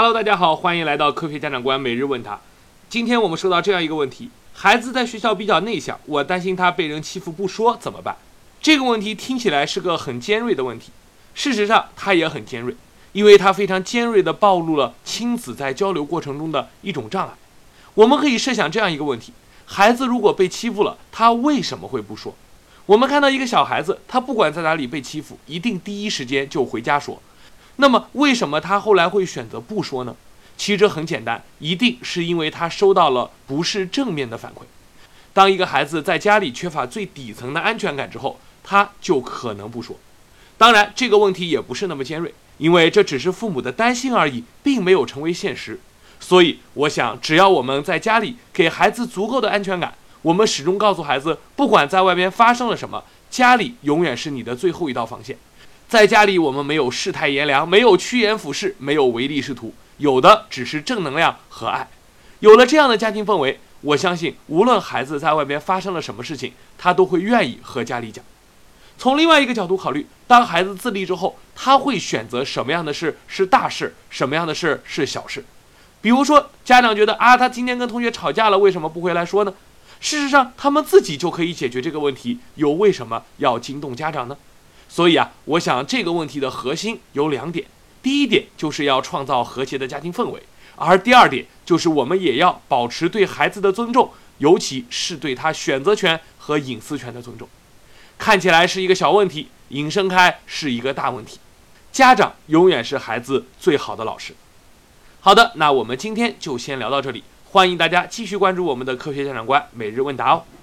Hello，大家好，欢迎来到科学家长官每日问答。今天我们收到这样一个问题：孩子在学校比较内向，我担心他被人欺负不说怎么办？这个问题听起来是个很尖锐的问题，事实上它也很尖锐，因为它非常尖锐地暴露了亲子在交流过程中的一种障碍。我们可以设想这样一个问题：孩子如果被欺负了，他为什么会不说？我们看到一个小孩子，他不管在哪里被欺负，一定第一时间就回家说。那么，为什么他后来会选择不说呢？其实很简单，一定是因为他收到了不是正面的反馈。当一个孩子在家里缺乏最底层的安全感之后，他就可能不说。当然，这个问题也不是那么尖锐，因为这只是父母的担心而已，并没有成为现实。所以，我想，只要我们在家里给孩子足够的安全感，我们始终告诉孩子，不管在外边发生了什么，家里永远是你的最后一道防线。在家里，我们没有世态炎凉，没有趋炎附势，没有唯利是图，有的只是正能量和爱。有了这样的家庭氛围，我相信，无论孩子在外边发生了什么事情，他都会愿意和家里讲。从另外一个角度考虑，当孩子自立之后，他会选择什么样的事是大事，什么样的事是小事。比如说，家长觉得啊，他今天跟同学吵架了，为什么不回来说呢？事实上，他们自己就可以解决这个问题，又为什么要惊动家长呢？所以啊，我想这个问题的核心有两点：第一点就是要创造和谐的家庭氛围，而第二点就是我们也要保持对孩子的尊重，尤其是对他选择权和隐私权的尊重。看起来是一个小问题，引申开是一个大问题。家长永远是孩子最好的老师。好的，那我们今天就先聊到这里，欢迎大家继续关注我们的科学家长观每日问答哦。